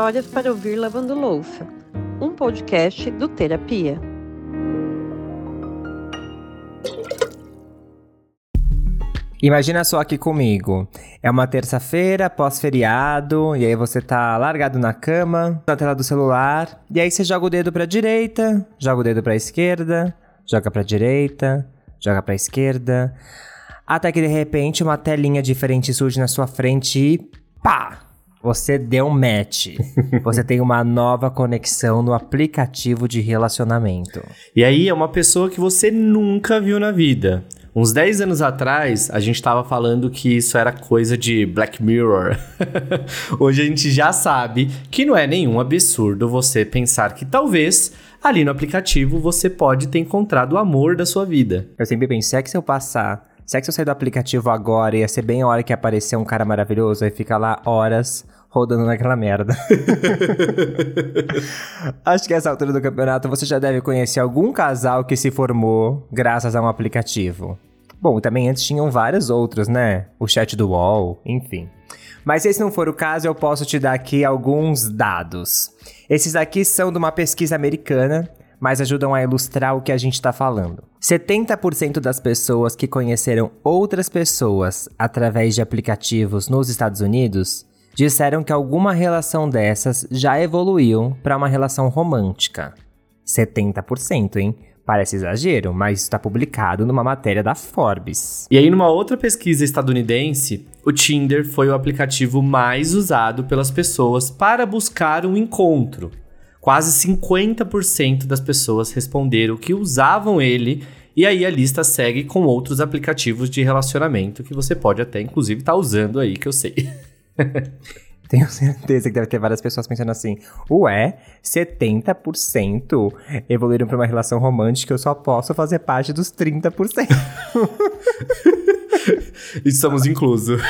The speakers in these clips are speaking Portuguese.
Histórias para ouvir lavando louça, um podcast do Terapia. Imagina só aqui comigo. É uma terça-feira, pós-feriado, e aí você tá largado na cama, na tela do celular, e aí você joga o dedo pra direita, joga o dedo pra esquerda, joga pra direita, joga pra esquerda, até que de repente uma telinha diferente surge na sua frente e pá! Você deu um match. Você tem uma nova conexão no aplicativo de relacionamento. E aí é uma pessoa que você nunca viu na vida. Uns 10 anos atrás, a gente estava falando que isso era coisa de Black Mirror. Hoje a gente já sabe que não é nenhum absurdo você pensar que talvez ali no aplicativo você pode ter encontrado o amor da sua vida. Eu sempre pensei é que se eu passar Será que se eu sair do aplicativo agora ia ser bem a hora que aparecer um cara maravilhoso e fica lá horas rodando naquela merda? Acho que essa altura do campeonato você já deve conhecer algum casal que se formou graças a um aplicativo. Bom, também antes tinham vários outros, né? O chat do UOL, enfim. Mas se esse não for o caso, eu posso te dar aqui alguns dados. Esses aqui são de uma pesquisa americana mas ajudam a ilustrar o que a gente está falando. 70% das pessoas que conheceram outras pessoas através de aplicativos nos Estados Unidos disseram que alguma relação dessas já evoluiu para uma relação romântica. 70%, hein? Parece exagero, mas está publicado numa matéria da Forbes. E aí, numa outra pesquisa estadunidense, o Tinder foi o aplicativo mais usado pelas pessoas para buscar um encontro. Quase 50% das pessoas responderam que usavam ele, e aí a lista segue com outros aplicativos de relacionamento que você pode até, inclusive, estar tá usando aí, que eu sei. Tenho certeza que deve ter várias pessoas pensando assim: ué, 70% evoluíram para uma relação romântica, eu só posso fazer parte dos 30%. e somos inclusos.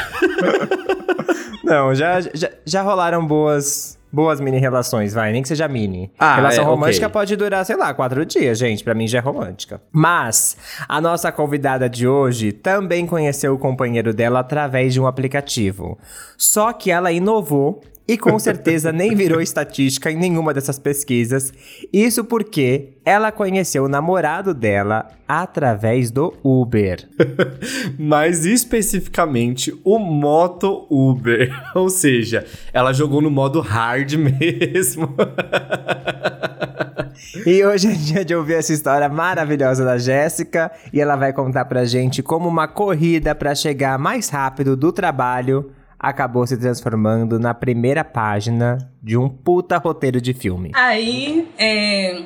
Não, já, já, já rolaram boas boas mini relações, vai, nem que seja mini. Ah, Relação é, romântica okay. pode durar, sei lá, quatro dias, gente. Para mim já é romântica. Mas a nossa convidada de hoje também conheceu o companheiro dela através de um aplicativo. Só que ela inovou e com certeza nem virou estatística em nenhuma dessas pesquisas. Isso porque ela conheceu o namorado dela através do Uber. Mais especificamente o Moto Uber. Ou seja, ela jogou no modo hard mesmo. E hoje é dia de ouvir essa história maravilhosa da Jéssica e ela vai contar pra gente como uma corrida para chegar mais rápido do trabalho acabou se transformando na primeira página de um puta roteiro de filme. Aí, é,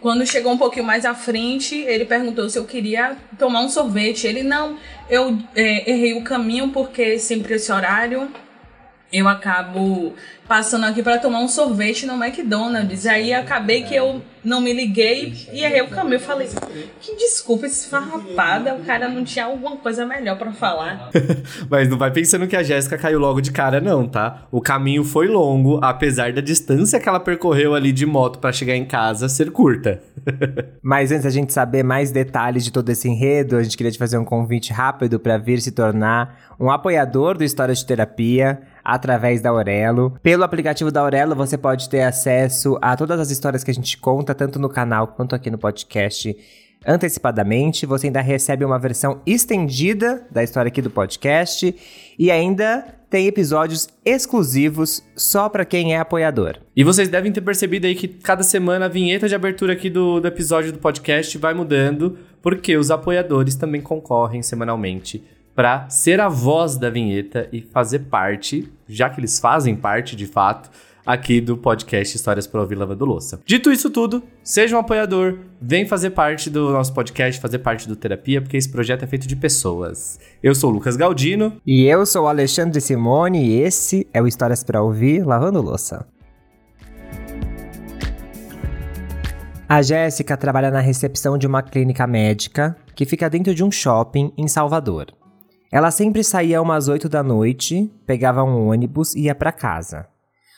quando chegou um pouquinho mais à frente, ele perguntou se eu queria tomar um sorvete. Ele, não, eu é, errei o caminho porque sempre esse horário eu acabo passando aqui para tomar um sorvete no McDonald's. Aí acabei que eu não me liguei e errei o caminho. Eu falei, que desculpa esfarrapada, o cara não tinha alguma coisa melhor para falar. Mas não vai pensando que a Jéssica caiu logo de cara, não, tá? O caminho foi longo, apesar da distância que ela percorreu ali de moto para chegar em casa ser curta. Mas antes da gente saber mais detalhes de todo esse enredo, a gente queria te fazer um convite rápido para vir se tornar um apoiador do História de Terapia através da Aurelo. Pelo aplicativo da Aurelo, você pode ter acesso a todas as histórias que a gente conta, tanto no canal quanto aqui no podcast. Antecipadamente, você ainda recebe uma versão estendida da história aqui do podcast e ainda tem episódios exclusivos só para quem é apoiador. E vocês devem ter percebido aí que cada semana a vinheta de abertura aqui do, do episódio do podcast vai mudando, porque os apoiadores também concorrem semanalmente para ser a voz da vinheta e fazer parte, já que eles fazem parte de fato, aqui do podcast Histórias para Ouvir Lavando Louça. Dito isso tudo, seja um apoiador, vem fazer parte do nosso podcast, fazer parte do Terapia, porque esse projeto é feito de pessoas. Eu sou o Lucas Galdino. E eu sou o Alexandre Simone e esse é o Histórias para Ouvir Lavando Louça. A Jéssica trabalha na recepção de uma clínica médica que fica dentro de um shopping em Salvador. Ela sempre saía umas 8 da noite, pegava um ônibus e ia para casa.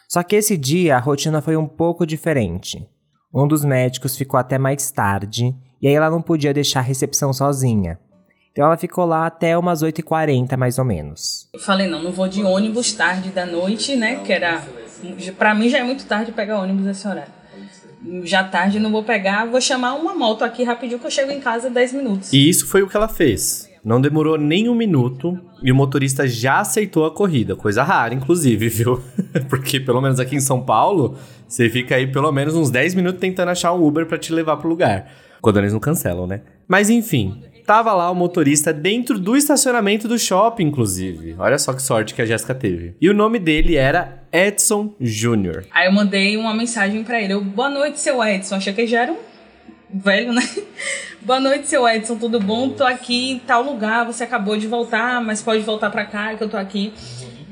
Só que esse dia a rotina foi um pouco diferente. Um dos médicos ficou até mais tarde e aí ela não podia deixar a recepção sozinha. Então ela ficou lá até umas 8h40, mais ou menos. Eu falei, não, não vou de ônibus tarde da noite, né? Que era. Pra mim já é muito tarde pegar ônibus esse horário. Já tarde não vou pegar, vou chamar uma moto aqui rapidinho que eu chego em casa em 10 minutos. E isso foi o que ela fez. Não demorou nem um minuto e o motorista já aceitou a corrida. Coisa rara, inclusive, viu? Porque pelo menos aqui em São Paulo, você fica aí pelo menos uns 10 minutos tentando achar um Uber para te levar pro lugar. Quando eles não cancelam, né? Mas enfim, tava lá o motorista dentro do estacionamento do shopping, inclusive. Olha só que sorte que a Jéssica teve. E o nome dele era Edson Jr. Aí eu mandei uma mensagem para ele. Eu, boa noite, seu Edson. Achei que já era um velho, né? Boa noite, seu Edson, tudo bom? Tô aqui em tal lugar, você acabou de voltar, mas pode voltar para cá que eu tô aqui.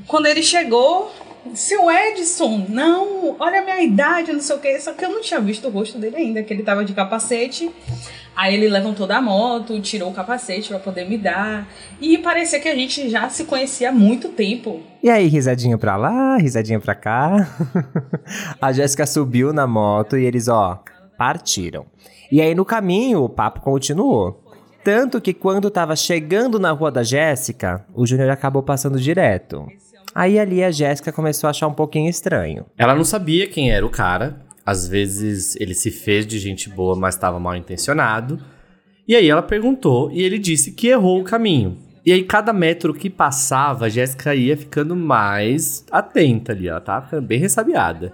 Quando ele chegou, seu Edson, não, olha a minha idade, não sei o que, só que eu não tinha visto o rosto dele ainda, que ele tava de capacete. Aí ele levantou da moto, tirou o capacete para poder me dar. E parecia que a gente já se conhecia há muito tempo. E aí, risadinha pra lá, risadinha pra cá. a Jéssica subiu na moto e eles, ó, partiram. E aí no caminho o papo continuou. Tanto que quando tava chegando na rua da Jéssica, o Júnior acabou passando direto. Aí ali a Jéssica começou a achar um pouquinho estranho. Ela não sabia quem era o cara. Às vezes ele se fez de gente boa, mas estava mal intencionado. E aí ela perguntou e ele disse que errou o caminho. E aí, cada metro que passava, a Jéssica ia ficando mais atenta ali, ela tava bem ressabiada.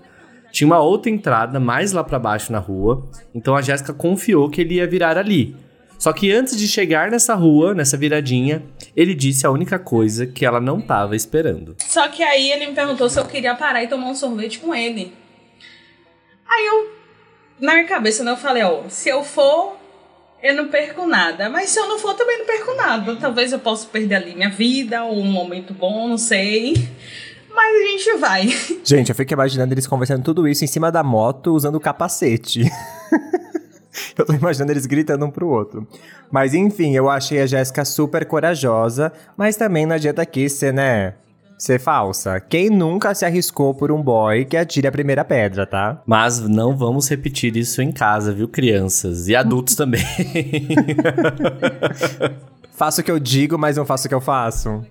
Tinha uma outra entrada mais lá para baixo na rua, então a Jéssica confiou que ele ia virar ali. Só que antes de chegar nessa rua, nessa viradinha, ele disse a única coisa que ela não estava esperando. Só que aí ele me perguntou se eu queria parar e tomar um sorvete com ele. Aí eu, na minha cabeça, né, eu falei, ó, se eu for, eu não perco nada. Mas se eu não for, também não perco nada. Talvez eu possa perder ali minha vida ou um momento bom, não sei. Mas a gente vai. Gente, eu fico imaginando eles conversando tudo isso em cima da moto usando o capacete. eu tô imaginando eles gritando um pro outro. Mas enfim, eu achei a Jéssica super corajosa, mas também não adianta aqui ser, né? Ser falsa. Quem nunca se arriscou por um boy que atire a primeira pedra, tá? Mas não vamos repetir isso em casa, viu, crianças? E adultos também. faço o que eu digo, mas não faço o que eu faço.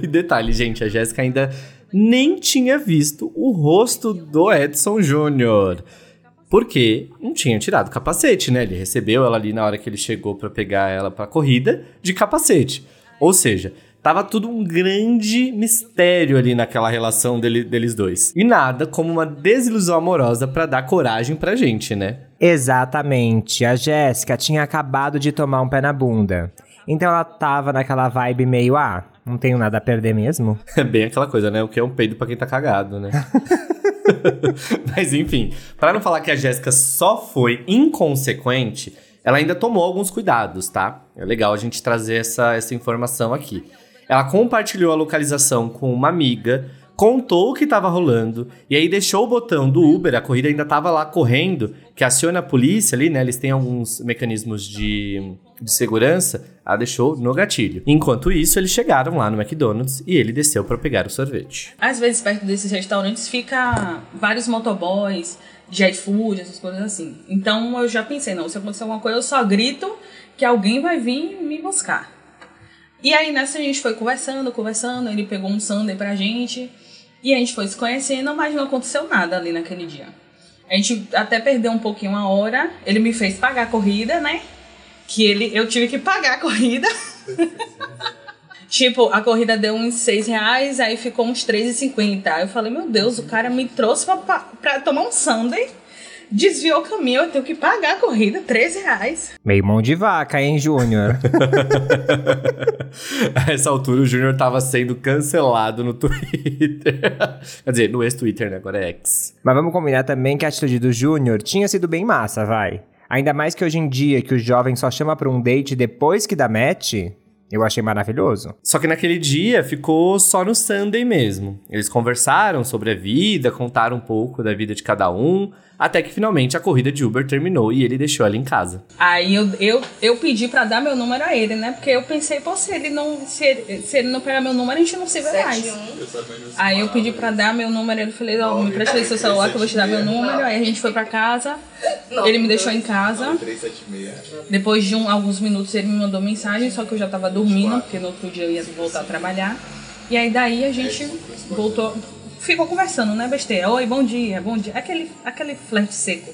e detalhe, gente, a Jéssica ainda nem tinha visto o rosto do Edson Júnior. Porque não tinha tirado o capacete, né? Ele recebeu ela ali na hora que ele chegou para pegar ela pra corrida de capacete. Ou seja, tava tudo um grande mistério ali naquela relação dele, deles dois. E nada como uma desilusão amorosa para dar coragem pra gente, né? Exatamente. A Jéssica tinha acabado de tomar um pé na bunda. Então ela tava naquela vibe meio, ah, não tenho nada a perder mesmo. É bem aquela coisa, né? O que é um peido para quem tá cagado, né? Mas enfim, para não falar que a Jéssica só foi inconsequente, ela ainda tomou alguns cuidados, tá? É legal a gente trazer essa, essa informação aqui. Ela compartilhou a localização com uma amiga, contou o que estava rolando e aí deixou o botão do Uber, a corrida ainda estava lá correndo, que aciona a polícia ali, né? Eles têm alguns mecanismos de, de segurança, ela deixou no gatilho. Enquanto isso, eles chegaram lá no McDonald's e ele desceu para pegar o sorvete. Às vezes, perto desses restaurantes, fica vários motoboys, jet food, essas coisas assim. Então eu já pensei, não, se acontecer alguma coisa, eu só grito que alguém vai vir me buscar. E aí nessa a gente foi conversando, conversando, ele pegou um sundae pra gente. E a gente foi se conhecendo, mas não aconteceu nada ali naquele dia. A gente até perdeu um pouquinho a hora. Ele me fez pagar a corrida, né? Que ele, eu tive que pagar a corrida. tipo, a corrida deu uns 6 reais, aí ficou uns 3,50. Aí eu falei, meu Deus, o cara me trouxe pra, pra tomar um sundae desviou o caminho, eu tenho que pagar a corrida, 13 reais. Meio mão de vaca, hein, Júnior? a essa altura, o Júnior tava sendo cancelado no Twitter. Quer dizer, no ex-Twitter, né? Agora é X. Mas vamos combinar também que a atitude do Júnior tinha sido bem massa, vai. Ainda mais que hoje em dia, que o jovem só chama pra um date depois que dá match, Eu achei maravilhoso. Só que naquele dia ficou só no Sunday mesmo. Eles conversaram sobre a vida, contaram um pouco da vida de cada um, até que finalmente a corrida de Uber terminou e ele deixou ela em casa. Aí eu, eu, eu pedi pra dar meu número a ele, né? Porque eu pensei, pô, se ele não, se ele, se ele não pegar meu número, a gente não se vê mais. Aí eu pedi pra dar meu número, ele falei, ó, me presta aí seu celular que eu vou te dar meu número. Aí a gente foi pra casa, ele me deixou em casa. Depois de um, alguns minutos ele me mandou mensagem, só que eu já tava dormindo, porque no outro dia eu ia voltar a trabalhar. E aí daí a gente voltou, ficou conversando, né, besteira. Oi, bom dia, bom dia. Aquele, aquele flerte seco.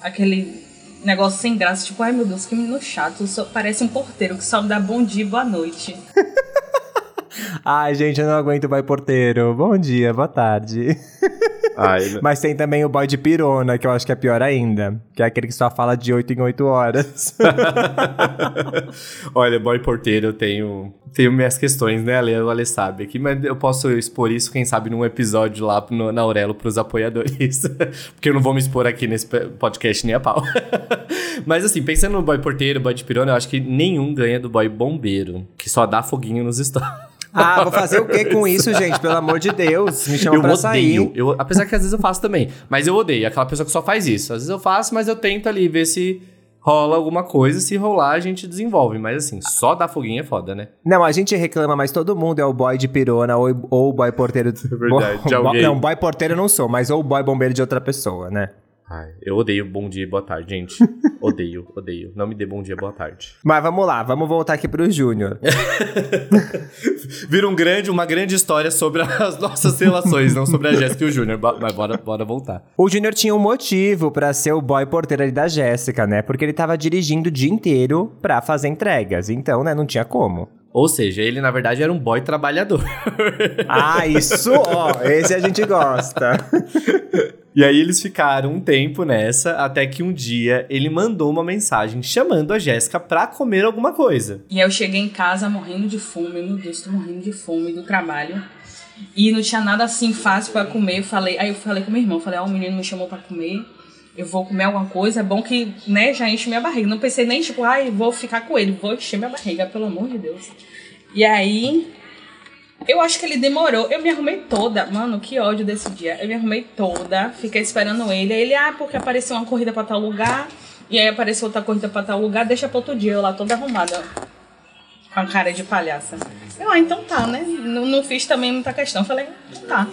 Aquele negócio sem graça, tipo, ai meu Deus, que menino chato. Parece um porteiro que só dá bom dia e boa noite. Ai, gente, eu não aguento o boy porteiro. Bom dia, boa tarde. Ai, Mas tem também o boy de pirona, que eu acho que é pior ainda. Que é aquele que só fala de 8 em 8 horas. Olha, boy porteiro, eu tenho, tenho minhas questões, né, Ale? O Ale sabe aqui, mas eu posso expor isso, quem sabe, num episódio lá no, na Aurelo pros apoiadores. Porque eu não vou me expor aqui nesse podcast nem a pau. mas assim, pensando no boy porteiro, boy de pirona, eu acho que nenhum ganha do boy bombeiro, que só dá foguinho nos stories. Ah, vou fazer o que com isso, gente? Pelo amor de Deus. Me chama eu pra odeio. sair. Eu, apesar que às vezes eu faço também. Mas eu odeio. Aquela pessoa que só faz isso. Às vezes eu faço, mas eu tento ali ver se rola alguma coisa. Se rolar, a gente desenvolve. Mas assim, só dar foguinho é foda, né? Não, a gente reclama, mas todo mundo é o boy de pirona ou, ou o boy porteiro. É verdade, de alguém. Não, boy porteiro eu não sou, mas ou o boy bombeiro de outra pessoa, né? Ai, eu odeio bom dia e boa tarde, gente. odeio, odeio. Não me dê bom dia e boa tarde. Mas vamos lá, vamos voltar aqui pro Júnior. Vira um grande, uma grande história sobre as nossas relações, não sobre a Jéssica e o Júnior. Mas bora, bora voltar. O Júnior tinha um motivo pra ser o boy porteiro ali da Jéssica, né? Porque ele tava dirigindo o dia inteiro pra fazer entregas. Então, né, não tinha como. Ou seja, ele na verdade era um boy trabalhador. Ah, isso, ó, esse a gente gosta. E aí eles ficaram um tempo nessa, até que um dia ele mandou uma mensagem chamando a Jéssica pra comer alguma coisa. E eu cheguei em casa morrendo de fome, meu Deus, tô morrendo de fome do trabalho. E não tinha nada assim fácil pra comer. Eu falei, aí eu falei com meu irmão, falei, o menino me chamou pra comer. Eu vou comer alguma coisa, é bom que, né, já enche minha barriga. Não pensei nem, tipo, ai, vou ficar com ele, vou encher minha barriga, pelo amor de Deus. E aí, eu acho que ele demorou. Eu me arrumei toda. Mano, que ódio desse dia. Eu me arrumei toda, fiquei esperando ele. Aí ele, ah, porque apareceu uma corrida pra tal lugar. E aí apareceu outra corrida pra tal lugar, deixa pra outro dia. Eu lá toda arrumada. Com a cara de palhaça. Eu, ah, então tá, né? Não, não fiz também muita questão. Falei, então tá.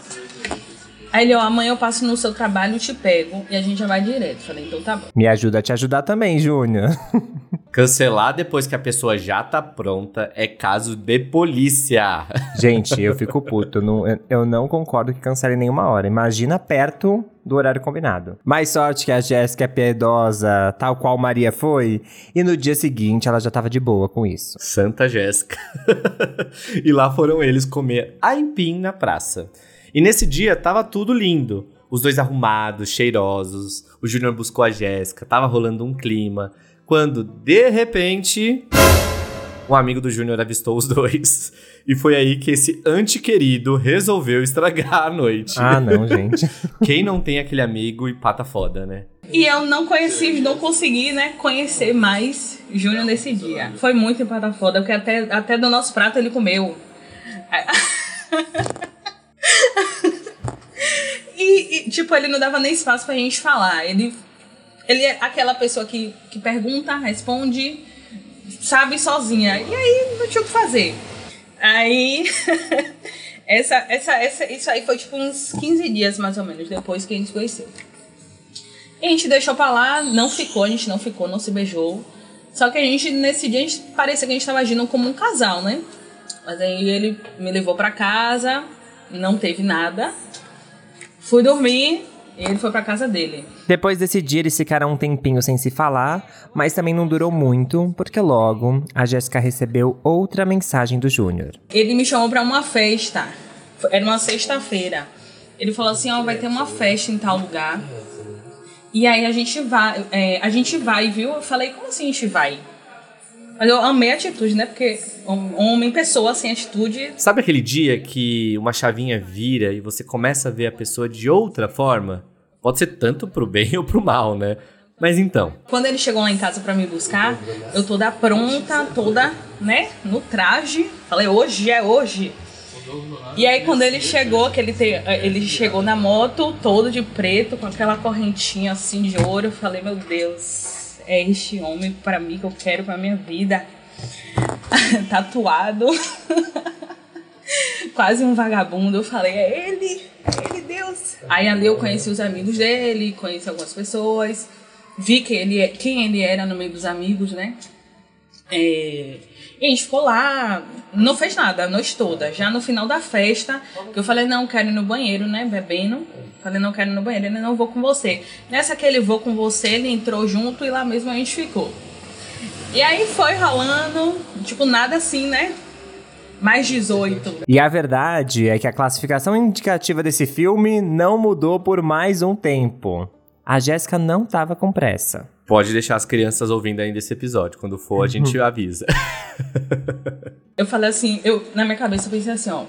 Aí ele, ó, amanhã eu passo no seu trabalho, te pego e a gente já vai direto. Falei, então tá bom. Me ajuda a te ajudar também, Júnior. Cancelar depois que a pessoa já tá pronta é caso de polícia. Gente, eu fico puto. Não, eu- não concordo que cancele nenhuma hora. Imagina perto do horário combinado. Mais sorte que a Jéssica é piedosa, tal qual Maria foi. E no dia seguinte ela já tava de boa com isso. Santa Jéssica. e lá foram eles comer aipim na praça. E nesse dia tava tudo lindo. Os dois arrumados, cheirosos. O Júnior buscou a Jéssica, tava rolando um clima. Quando, de repente, um amigo do Júnior avistou os dois. E foi aí que esse antiquerido resolveu estragar a noite. Ah, não, gente. Quem não tem aquele amigo e pata foda, né? E eu não conheci, não consegui, né, conhecer mais Júnior nesse dia. Foi muito empata foda, porque até, até do nosso prato ele comeu. E, e, tipo, ele não dava nem espaço pra gente falar. Ele, ele é aquela pessoa que, que pergunta, responde, sabe sozinha. E aí não tinha o que fazer. Aí. essa, essa, essa, isso aí foi tipo uns 15 dias mais ou menos depois que a gente se conheceu. E a gente deixou pra lá, não ficou, a gente não ficou, não se beijou. Só que a gente, nesse dia, a gente parecia que a gente tava agindo como um casal, né? Mas aí ele me levou pra casa, não teve nada. Fui dormir ele foi pra casa dele. Depois desse dia, eles ficaram um tempinho sem se falar, mas também não durou muito, porque logo a Jéssica recebeu outra mensagem do Júnior. Ele me chamou pra uma festa. Era uma sexta-feira. Ele falou assim, ó, vai ter uma festa em tal lugar. E aí a gente vai, é, a gente vai, viu? Eu falei, como assim a gente vai? Mas eu amei a atitude, né? Porque hom- homem, pessoa sem atitude, Sabe aquele dia que uma chavinha vira e você começa a ver a pessoa de outra forma? Pode ser tanto pro bem ou pro mal, né? Mas então. Quando ele chegou lá em casa para me buscar, eu toda pronta, toda, né, no traje. Falei, hoje é hoje. E aí quando ele chegou, que ele, te, ele chegou na moto, todo de preto, com aquela correntinha assim de ouro, eu falei, meu Deus, é este homem para mim que eu quero pra minha vida. Tatuado. Quase um vagabundo. Eu falei, é ele, é ele, Deus. Aí ali eu conheci os amigos dele, conheci algumas pessoas vi que ele, é, quem ele era no meio dos amigos, né? É, e a gente ficou lá, não fez nada a noite toda. Já no final da festa, que eu falei, não, quero ir no banheiro, né? Bebendo. Falei, não quero ir no banheiro, ele não vou com você. Nessa que ele vou com você, ele entrou junto e lá mesmo a gente ficou. E aí foi rolando, tipo, nada assim, né? Mais 18. E a verdade é que a classificação indicativa desse filme não mudou por mais um tempo. A Jéssica não tava com pressa. Pode deixar as crianças ouvindo ainda esse episódio. Quando for, a gente uhum. avisa. eu falei assim, eu, na minha cabeça eu pensei assim, ó.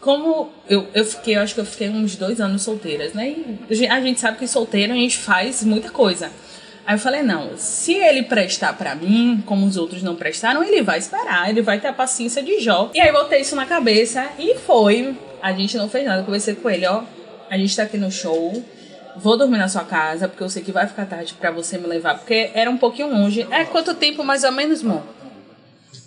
Como eu, eu fiquei, eu acho que eu fiquei uns dois anos solteiras, né? E a gente sabe que solteira a gente faz muita coisa. Aí eu falei, não, se ele prestar para mim, como os outros não prestaram, ele vai esperar, ele vai ter a paciência de Jó. E aí botei isso na cabeça e foi. A gente não fez nada, eu conversei com ele, ó. A gente tá aqui no show, vou dormir na sua casa, porque eu sei que vai ficar tarde para você me levar, porque era um pouquinho longe. É quanto tempo mais ou menos, amor?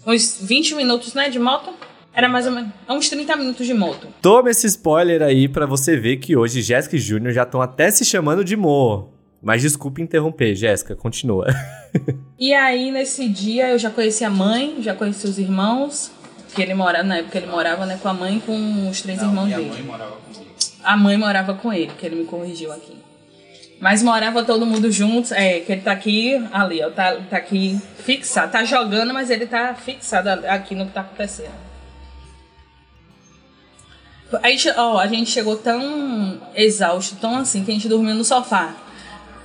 Uns 20 minutos, né, de moto? Era mais ou menos uns 30 minutos de moto. Toma esse spoiler aí para você ver que hoje Jéssica e Júnior já estão até se chamando de Mo. Mas desculpe interromper, Jéssica, continua. e aí, nesse dia, eu já conheci a mãe, já conheci os irmãos, que ele morava, na época ele morava né, com a mãe e com os três Não, irmãos dele. A mãe morava comigo. A mãe morava com ele, que ele me corrigiu aqui. Mas morava todo mundo junto, é, que ele tá aqui, ali, ó, tá, tá aqui fixado. Tá jogando, mas ele tá fixado aqui no que tá acontecendo. A gente, ó, a gente chegou tão exausto, tão assim, que a gente dormiu no sofá.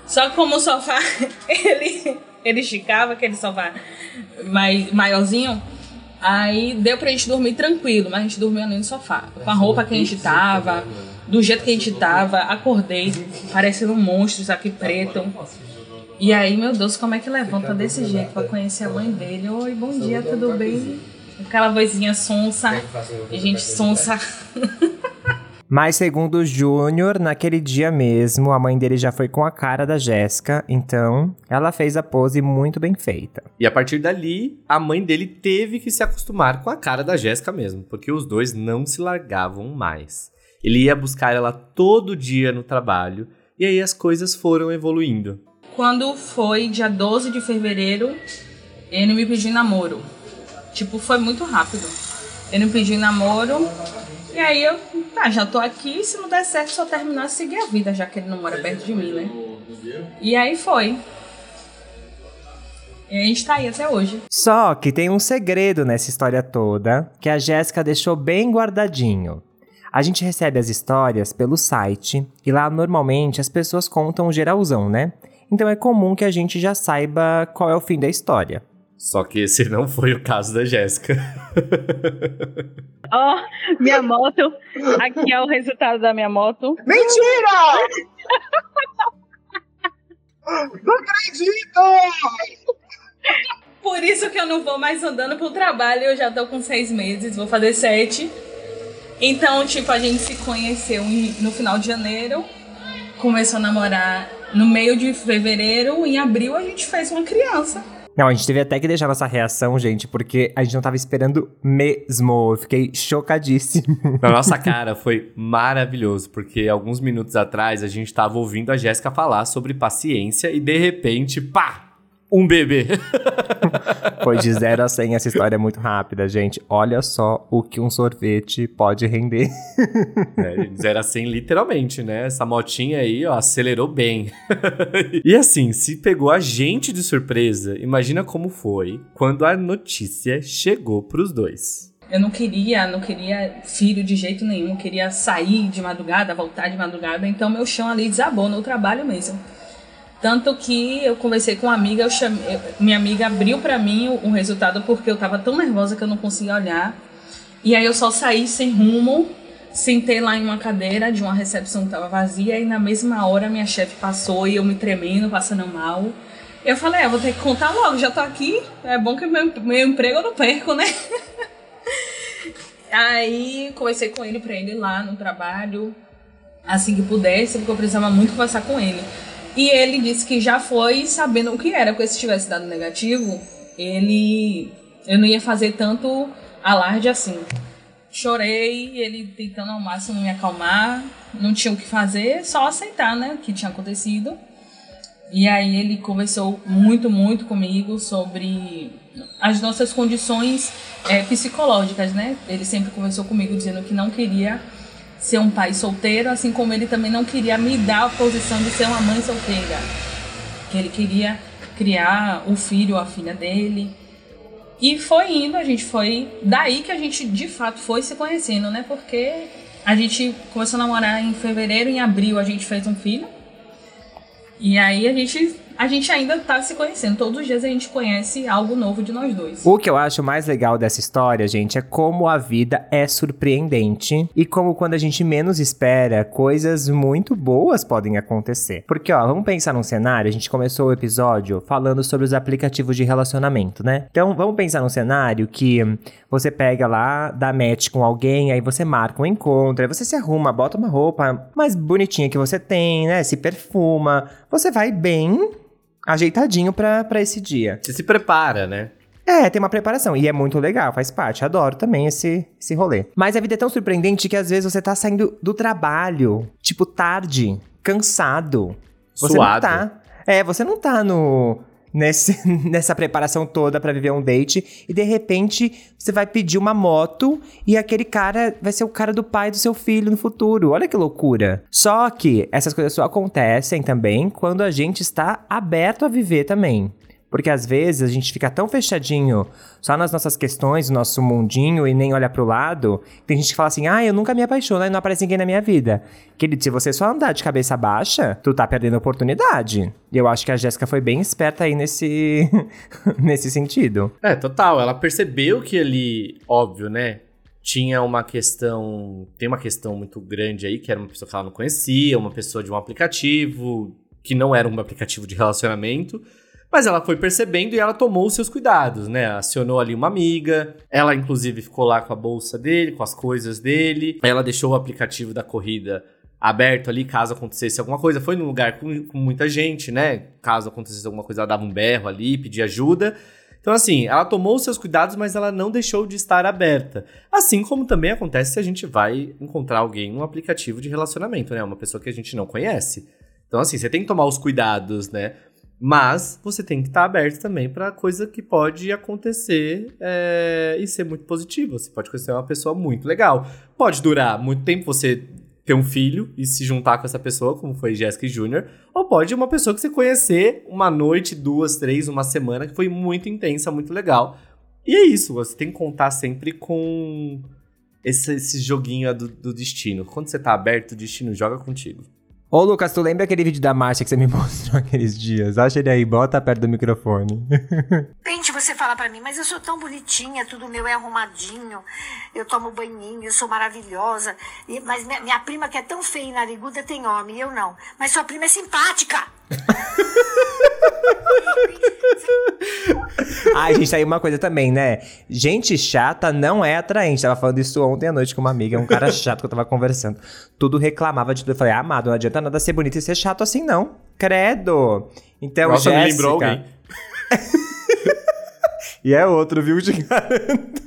Só que como o sofá, ele, ele esticava, aquele sofá mai, maiorzinho, aí deu pra gente dormir tranquilo, mas a gente dormia ali no sofá. Com a roupa que a gente tava do jeito que a gente tava, acordei parecendo um monstro, isso aqui preto. E aí, meu Deus, como é que levanta desse jeito pra conhecer a mãe dele? Oi, bom dia, tudo bem? Aquela vozinha sonsa, e gente sonsa. Mas segundo o Júnior, naquele dia mesmo, a mãe dele já foi com a cara da Jéssica, então ela fez a pose muito bem feita. E a partir dali, a mãe dele teve que se acostumar com a cara da Jéssica mesmo, porque os dois não se largavam mais. Ele ia buscar ela todo dia no trabalho e aí as coisas foram evoluindo. Quando foi dia 12 de fevereiro, ele me pediu namoro. Tipo, foi muito rápido. Ele me pediu namoro e aí eu, tá, já tô aqui, se não der certo, só terminar, seguir a vida, já que ele não mora perto de mim, né? E aí foi. E a gente tá aí até hoje. Só que tem um segredo nessa história toda que a Jéssica deixou bem guardadinho. A gente recebe as histórias pelo site e lá normalmente as pessoas contam geralzão, né? Então é comum que a gente já saiba qual é o fim da história. Só que esse não foi o caso da Jéssica. Ó, oh, minha moto. Aqui é o resultado da minha moto. Mentira! não acredito! Por isso que eu não vou mais andando pro trabalho. Eu já tô com seis meses, vou fazer sete. Então, tipo, a gente se conheceu no final de janeiro, começou a namorar no meio de fevereiro, em abril a gente fez uma criança. Não, a gente teve até que deixar nossa reação, gente, porque a gente não tava esperando mesmo. Eu fiquei chocadíssimo. Na nossa cara foi maravilhoso, porque alguns minutos atrás a gente tava ouvindo a Jéssica falar sobre paciência e de repente, pá! Um bebê. Foi de 0 a 100 essa história é muito rápida, gente. Olha só o que um sorvete pode render. É, de 0 a 100 literalmente, né? Essa motinha aí, ó, acelerou bem. e assim, se pegou a gente de surpresa, imagina como foi quando a notícia chegou pros dois. Eu não queria, não queria filho de jeito nenhum, queria sair de madrugada, voltar de madrugada, então meu chão ali desabou no trabalho mesmo. Tanto que eu conversei com uma amiga, eu chamei, minha amiga abriu para mim o, o, resultado porque eu tava tão nervosa que eu não conseguia olhar. E aí eu só saí sem rumo, Sentei lá em uma cadeira de uma recepção que estava vazia e na mesma hora minha chefe passou e eu me tremendo, passando mal. Eu falei, é, vou ter que contar logo, já tô aqui, é bom que meu, meu emprego eu não perco, né? Aí conversei com ele pra ele lá no trabalho, assim que pudesse, porque eu precisava muito conversar com ele. E ele disse que já foi sabendo o que era, porque se tivesse dado negativo, ele eu não ia fazer tanto alarde assim. Chorei, ele tentando ao máximo me acalmar, não tinha o que fazer, só aceitar, né, o que tinha acontecido. E aí ele conversou muito, muito comigo sobre as nossas condições é, psicológicas, né? Ele sempre conversou comigo dizendo que não queria ser um pai solteiro, assim como ele também não queria me dar a posição de ser uma mãe solteira. Que ele queria criar o filho ou a filha dele. E foi indo, a gente foi. Daí que a gente de fato foi se conhecendo, né? Porque a gente começou a namorar em fevereiro, em abril a gente fez um filho. E aí a gente a gente ainda tá se conhecendo. Todos os dias a gente conhece algo novo de nós dois. O que eu acho mais legal dessa história, gente, é como a vida é surpreendente e como quando a gente menos espera, coisas muito boas podem acontecer. Porque, ó, vamos pensar num cenário, a gente começou o episódio falando sobre os aplicativos de relacionamento, né? Então, vamos pensar num cenário que você pega lá, dá match com alguém, aí você marca um encontro, aí você se arruma, bota uma roupa mais bonitinha que você tem, né? Se perfuma, você vai bem ajeitadinho pra, pra esse dia. Você se prepara, né? É, tem uma preparação. E é muito legal, faz parte. Adoro também esse, esse rolê. Mas a vida é tão surpreendente que às vezes você tá saindo do trabalho, tipo, tarde, cansado. Você Suado. não tá. É, você não tá no. Nesse, nessa preparação toda pra viver um date e de repente você vai pedir uma moto e aquele cara vai ser o cara do pai do seu filho no futuro. Olha que loucura. Só que essas coisas só acontecem também quando a gente está aberto a viver também. Porque às vezes a gente fica tão fechadinho só nas nossas questões, no nosso mundinho e nem olha pro lado. Tem gente que fala assim: ah, eu nunca me apaixono e não aparece ninguém na minha vida. Querido, se você só andar de cabeça baixa, tu tá perdendo oportunidade. E eu acho que a Jéssica foi bem esperta aí nesse, nesse sentido. É, total. Ela percebeu que ele, óbvio, né? Tinha uma questão. Tem uma questão muito grande aí, que era uma pessoa que ela não conhecia, uma pessoa de um aplicativo, que não era um aplicativo de relacionamento. Mas ela foi percebendo e ela tomou os seus cuidados, né? Acionou ali uma amiga. Ela, inclusive, ficou lá com a bolsa dele, com as coisas dele. Ela deixou o aplicativo da corrida aberto ali, caso acontecesse alguma coisa. Foi num lugar com, com muita gente, né? Caso acontecesse alguma coisa, ela dava um berro ali, pedia ajuda. Então, assim, ela tomou os seus cuidados, mas ela não deixou de estar aberta. Assim como também acontece se a gente vai encontrar alguém num aplicativo de relacionamento, né? Uma pessoa que a gente não conhece. Então, assim, você tem que tomar os cuidados, né? Mas você tem que estar aberto também para coisa que pode acontecer é, e ser muito positiva. Você pode conhecer uma pessoa muito legal. Pode durar muito tempo você ter um filho e se juntar com essa pessoa, como foi Jéssica Júnior, ou pode uma pessoa que você conhecer uma noite, duas, três, uma semana, que foi muito intensa, muito legal. E é isso, você tem que contar sempre com esse, esse joguinho do, do destino. Quando você tá aberto, o destino joga contigo. Ô, Lucas, tu lembra aquele vídeo da Márcia que você me mostrou aqueles dias? Acha ele aí, bota perto do microfone. Gente, você fala pra mim, mas eu sou tão bonitinha, tudo meu é arrumadinho, eu tomo banhinho, eu sou maravilhosa. E- mas minha, minha prima, que é tão feia e nariguda, tem homem, eu não. Mas sua prima é simpática. Ai, gente, aí uma coisa também, né? Gente chata não é atraente. Tava falando isso ontem à noite com uma amiga, um cara chato que eu tava conversando. Tudo reclamava de tudo. Eu falei, ah, amado, não adianta nada ser bonito e ser chato assim, não. Credo. Então, Nossa, me Jéssica... lembrou alguém. E é outro, viu? Te garanto.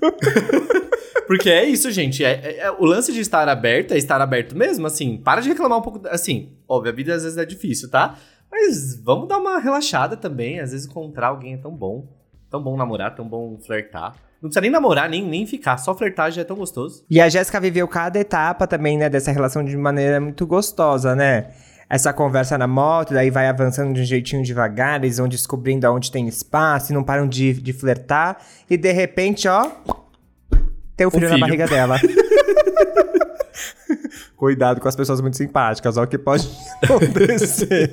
Porque é isso, gente. É, é- é- o lance de estar aberto é estar aberto mesmo, assim. Para de reclamar um pouco. Assim, óbvio, a vida às vezes é difícil, tá? Mas vamos dar uma relaxada também. Às vezes encontrar alguém é tão bom. Tão bom namorar, tão bom flertar. Não precisa nem namorar, nem, nem ficar. Só flertar já é tão gostoso. E a Jéssica viveu cada etapa também, né, dessa relação de maneira muito gostosa, né? Essa conversa na moto, daí vai avançando de um jeitinho devagar, eles vão descobrindo aonde tem espaço e não param de, de flertar. E de repente, ó, tem o filho, na filho. barriga dela. Cuidado com as pessoas muito simpáticas, ó, o que pode acontecer.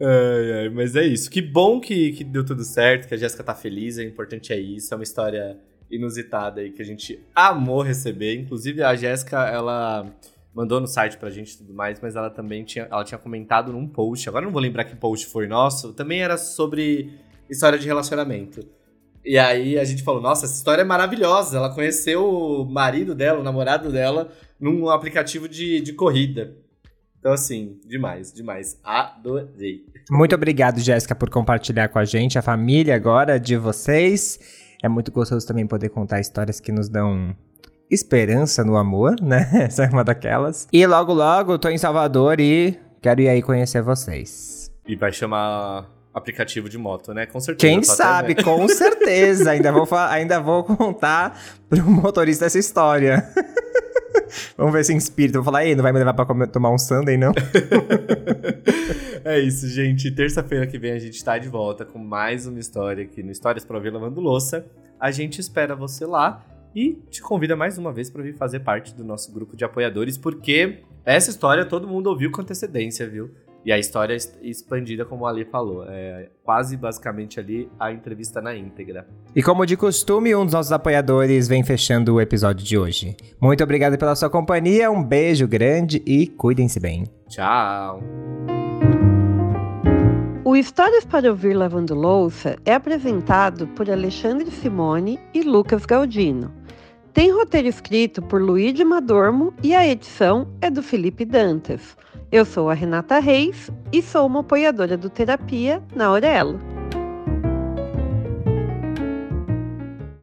Ai, ai, mas é isso. Que bom que, que deu tudo certo, que a Jéssica tá feliz. É importante é isso. É uma história inusitada aí que a gente amou receber. Inclusive, a Jéssica, ela mandou no site pra gente e tudo mais, mas ela também tinha, ela tinha comentado num post, agora não vou lembrar que post foi nosso, também era sobre história de relacionamento. E aí a gente falou, nossa, essa história é maravilhosa. Ela conheceu o marido dela, o namorado dela, num aplicativo de, de corrida. Então, assim, demais, demais. Adorei. Muito obrigado, Jéssica, por compartilhar com a gente, a família agora de vocês. É muito gostoso também poder contar histórias que nos dão esperança no amor, né? Essa é uma daquelas. E logo, logo, tô em Salvador e quero ir aí conhecer vocês. E vai chamar aplicativo de moto, né? Com certeza. Quem sabe, com certeza. ainda, vou ainda vou contar pro motorista essa história. Vamos ver se inspira. Vou falar, ei, não vai me levar pra comer, tomar um sundae, não? é isso, gente. Terça-feira que vem a gente tá de volta com mais uma história aqui no Histórias pra Ver Lavando Louça. A gente espera você lá e te convida mais uma vez para vir fazer parte do nosso grupo de apoiadores, porque essa história todo mundo ouviu com antecedência, viu? E a história expandida, como a Ali falou. É quase basicamente ali a entrevista na íntegra. E como de costume, um dos nossos apoiadores vem fechando o episódio de hoje. Muito obrigado pela sua companhia, um beijo grande e cuidem-se bem. Tchau! O Histórias para Ouvir Lavando Louça é apresentado por Alexandre Simone e Lucas Galdino. Tem roteiro escrito por Luigi Madormo e a edição é do Felipe Dantas. Eu sou a Renata Reis e sou uma apoiadora do Terapia na Aurelo.